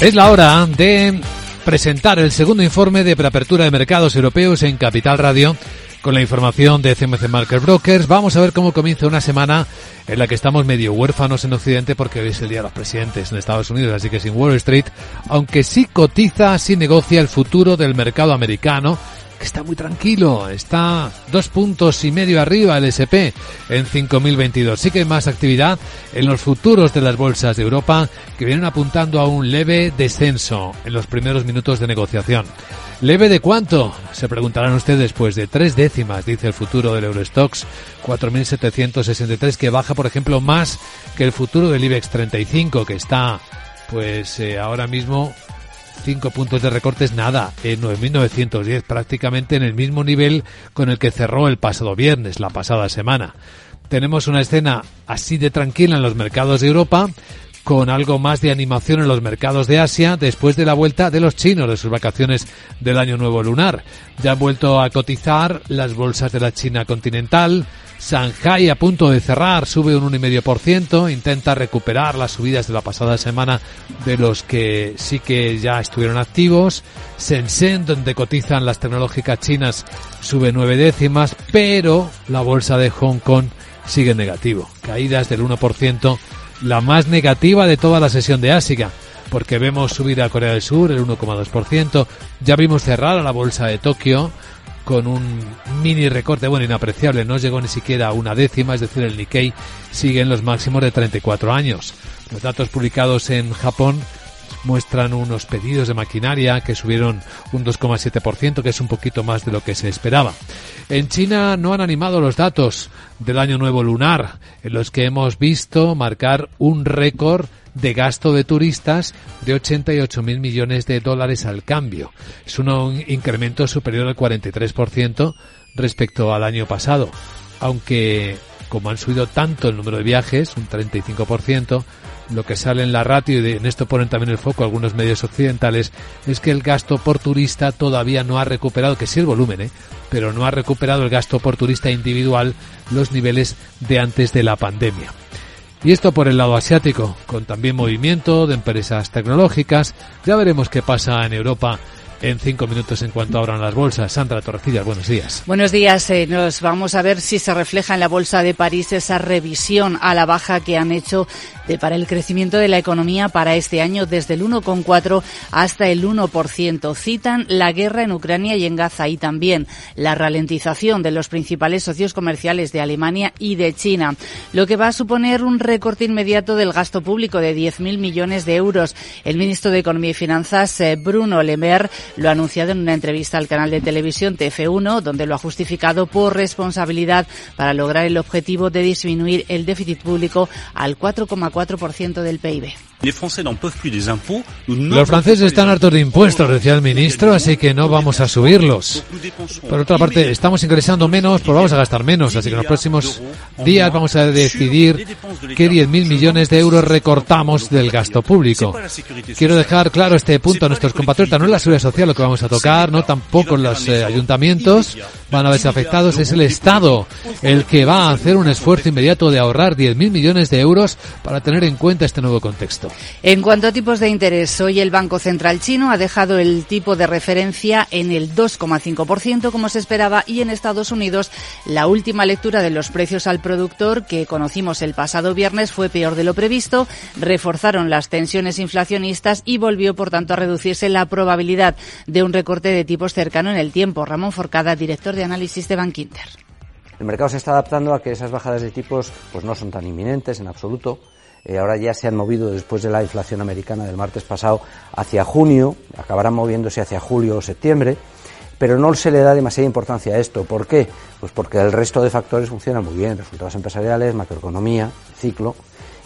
Es la hora de presentar el segundo informe de preapertura de mercados europeos en Capital Radio con la información de CMC Market Brokers. Vamos a ver cómo comienza una semana en la que estamos medio huérfanos en Occidente porque hoy es el Día de los Presidentes en Estados Unidos, así que sin Wall Street, aunque sí cotiza, sí negocia el futuro del mercado americano que está muy tranquilo, está dos puntos y medio arriba el SP en 5022. Sí que hay más actividad en los futuros de las bolsas de Europa que vienen apuntando a un leve descenso en los primeros minutos de negociación. ¿Leve de cuánto? Se preguntarán ustedes, pues de tres décimas, dice el futuro del Eurostox 4.763, que baja, por ejemplo, más que el futuro del IBEX 35, que está, pues eh, ahora mismo Cinco puntos de recortes, nada, en 9.910, prácticamente en el mismo nivel con el que cerró el pasado viernes, la pasada semana. Tenemos una escena así de tranquila en los mercados de Europa, con algo más de animación en los mercados de Asia después de la vuelta de los chinos de sus vacaciones del año nuevo lunar. Ya han vuelto a cotizar las bolsas de la China continental, Shanghai a punto de cerrar, sube un 1,5%, intenta recuperar las subidas de la pasada semana de los que sí que ya estuvieron activos. Shenzhen, donde cotizan las tecnológicas chinas, sube nueve décimas, pero la bolsa de Hong Kong sigue negativo. Caídas del 1%, la más negativa de toda la sesión de Asia porque vemos subida a Corea del Sur el 1,2%, ya vimos cerrar a la bolsa de Tokio con un mini recorte, bueno, inapreciable, no llegó ni siquiera a una décima, es decir, el Nikkei sigue en los máximos de 34 años. Los datos publicados en Japón muestran unos pedidos de maquinaria que subieron un 2,7%, que es un poquito más de lo que se esperaba. En China no han animado los datos del año nuevo lunar, en los que hemos visto marcar un récord de gasto de turistas de 88 mil millones de dólares al cambio. Es un incremento superior al 43% respecto al año pasado, aunque como han subido tanto el número de viajes, un 35%, lo que sale en la ratio, y en esto ponen también el foco algunos medios occidentales, es que el gasto por turista todavía no ha recuperado, que sí el volumen, ¿eh? pero no ha recuperado el gasto por turista individual los niveles de antes de la pandemia. Y esto por el lado asiático, con también movimiento de empresas tecnológicas. Ya veremos qué pasa en Europa en cinco minutos en cuanto abran las bolsas. Sandra Torrecillas, buenos días. Buenos días. Eh, nos vamos a ver si se refleja en la bolsa de París esa revisión a la baja que han hecho de, para el crecimiento de la economía para este año desde el 1,4 hasta el 1%. Citan la guerra en Ucrania y en Gaza y también la ralentización de los principales socios comerciales de Alemania y de China, lo que va a suponer un recorte inmediato del gasto público de 10.000 millones de euros. El ministro de Economía y Finanzas, eh, Bruno Le Maire, lo ha anunciado en una entrevista al canal de televisión TF1, donde lo ha justificado por responsabilidad para lograr el objetivo de disminuir el déficit público al 4,4% del PIB. Los franceses están hartos de impuestos, decía el ministro, así que no vamos a subirlos. Por otra parte, estamos ingresando menos, pues vamos a gastar menos, así que en los próximos días vamos a decidir qué 10.000 millones de euros recortamos del gasto público. Quiero dejar claro este punto a nuestros compatriotas, no es la seguridad social lo que vamos a tocar, no tampoco los eh, ayuntamientos van a verse afectados, es el Estado el que va a hacer un esfuerzo inmediato de ahorrar 10.000 millones de euros para tener en cuenta este nuevo contexto. En cuanto a tipos de interés, hoy el Banco Central chino ha dejado el tipo de referencia en el 2,5% como se esperaba y en Estados Unidos la última lectura de los precios al productor que conocimos el pasado viernes fue peor de lo previsto, reforzaron las tensiones inflacionistas y volvió por tanto a reducirse la probabilidad de un recorte de tipos cercano en el tiempo. Ramón Forcada, director de análisis de Bankinter. El mercado se está adaptando a que esas bajadas de tipos pues no son tan inminentes en absoluto eh, ahora ya se han movido después de la inflación americana del martes pasado hacia junio, acabarán moviéndose hacia julio o septiembre, pero no se le da demasiada importancia a esto. ¿Por qué? Pues porque el resto de factores funcionan muy bien, resultados empresariales, macroeconomía, ciclo,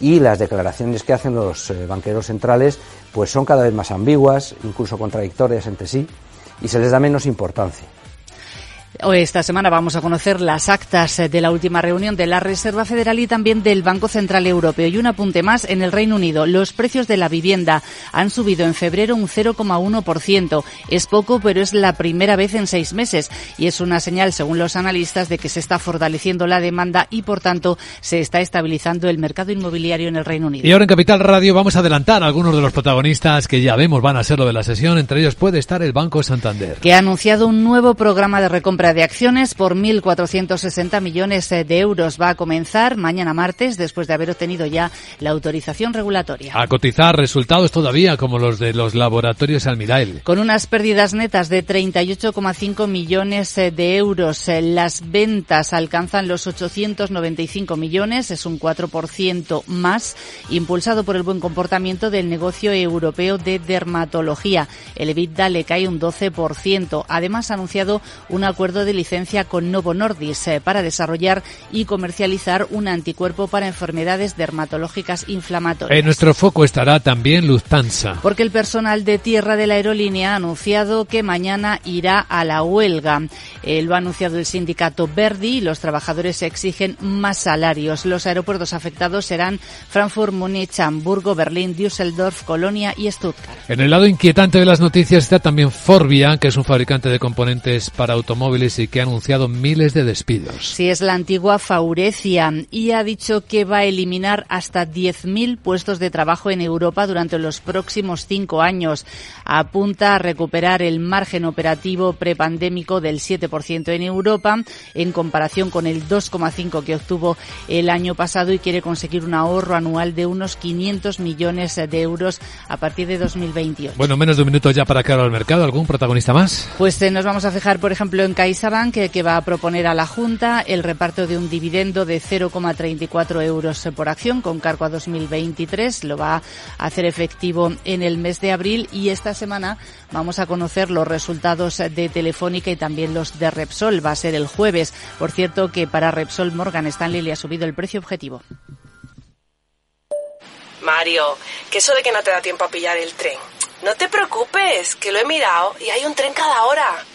y las declaraciones que hacen los eh, banqueros centrales pues son cada vez más ambiguas, incluso contradictorias entre sí, y se les da menos importancia. Hoy esta semana vamos a conocer las actas de la última reunión de la Reserva Federal y también del Banco Central Europeo. Y un apunte más, en el Reino Unido, los precios de la vivienda han subido en febrero un 0,1%. Es poco, pero es la primera vez en seis meses y es una señal, según los analistas, de que se está fortaleciendo la demanda y, por tanto, se está estabilizando el mercado inmobiliario en el Reino Unido. Y ahora en Capital Radio vamos a adelantar a algunos de los protagonistas que ya vemos van a ser lo de la sesión. Entre ellos puede estar el Banco Santander. Que ha anunciado un nuevo programa de recompra de acciones por 1.460 millones de euros. Va a comenzar mañana martes después de haber obtenido ya la autorización regulatoria. A cotizar resultados todavía como los de los laboratorios Almirael. Con unas pérdidas netas de 38,5 millones de euros. Las ventas alcanzan los 895 millones, es un 4% más, impulsado por el buen comportamiento del negocio europeo de dermatología. El EBITDA le cae un 12%. Además, ha anunciado un acuerdo de licencia con Novo Nordisk eh, para desarrollar y comercializar un anticuerpo para enfermedades dermatológicas inflamatorias. En nuestro foco estará también Lufthansa. Porque el personal de tierra de la aerolínea ha anunciado que mañana irá a la huelga. Eh, lo ha anunciado el sindicato Verdi y los trabajadores exigen más salarios. Los aeropuertos afectados serán Frankfurt, Múnich, Hamburgo, Berlín, Düsseldorf, Colonia y Stuttgart. En el lado inquietante de las noticias está también Forvia, que es un fabricante de componentes para automóviles y que ha anunciado miles de despidos. Sí, es la antigua Faurecia y ha dicho que va a eliminar hasta 10.000 puestos de trabajo en Europa durante los próximos cinco años. Apunta a recuperar el margen operativo prepandémico del 7% en Europa en comparación con el 2,5% que obtuvo el año pasado y quiere conseguir un ahorro anual de unos 500 millones de euros a partir de 2028. Bueno, menos de un minuto ya para crear al mercado. ¿Algún protagonista más? Pues eh, nos vamos a fijar, por ejemplo, en CaixaBank, que, va a proponer a la Junta el reparto de un dividendo de 0,34 euros por acción con cargo a 2023. Lo va a hacer efectivo en el mes de abril y esta semana vamos a conocer los resultados de Telefónica y también los de Repsol. Va a ser el jueves. Por cierto, que para Repsol Morgan Stanley le ha subido el precio objetivo. Mario, que eso de que no te da tiempo a pillar el tren. No te preocupes, que lo he mirado y hay un tren cada hora.